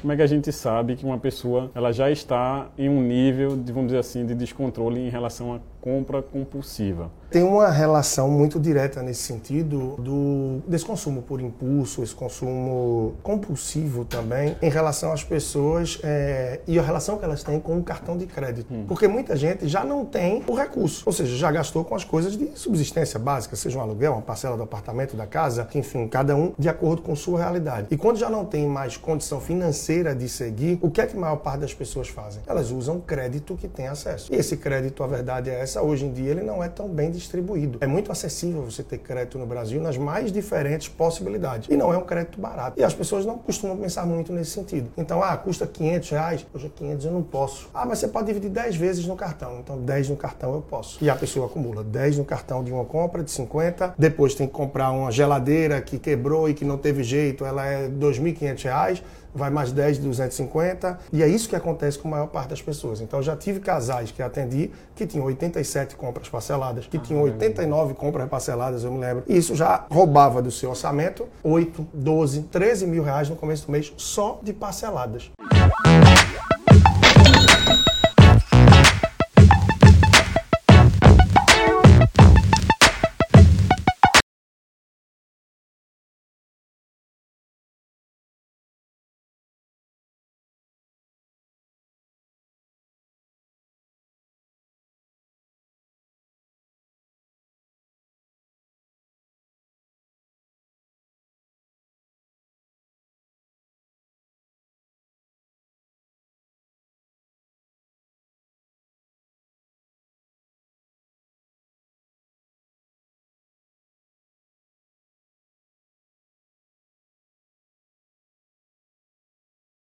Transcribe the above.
como é que a gente sabe que uma pessoa ela já está em um nível, de, vamos dizer assim, de descontrole em relação à compra compulsiva? Tem uma relação muito direta nesse sentido do desse consumo por impulso, esse consumo compulsivo também, em relação às pessoas é, e a relação que elas têm com o cartão de crédito. Hum. Porque muita gente já não tem o recurso, ou seja, já gastou com as coisas de subsistência básica, seja um aluguel, uma parcela do apartamento, da casa, enfim, cada um de acordo com sua realidade. E quando já não tem mais condição financeira de seguir, o que é que a maior parte das pessoas fazem? Elas usam crédito que tem acesso. E esse crédito, a verdade é essa, hoje em dia ele não é tão bem distribuído. É muito acessível você ter crédito no Brasil nas mais diferentes possibilidades. E não é um crédito barato. E as pessoas não costumam pensar muito nesse sentido. Então, ah, custa 500 reais. Hoje 500 eu não posso. Ah, mas você pode dividir 10 vezes no cartão. Então, 10 no cartão eu posso. E a pessoa acumula 10 no cartão de uma compra de 50, depois tem que comprar uma geladeira que quebrou e que não teve jeito, ela é R$ 2.500 vai mais 10 de 250, e é isso que acontece com a maior parte das pessoas. Então, eu já tive casais que atendi que tinham 87 compras parceladas, que tinham 89 compras parceladas, eu me lembro. E isso já roubava do seu orçamento 8, 12, 13 mil reais no começo do mês só de parceladas.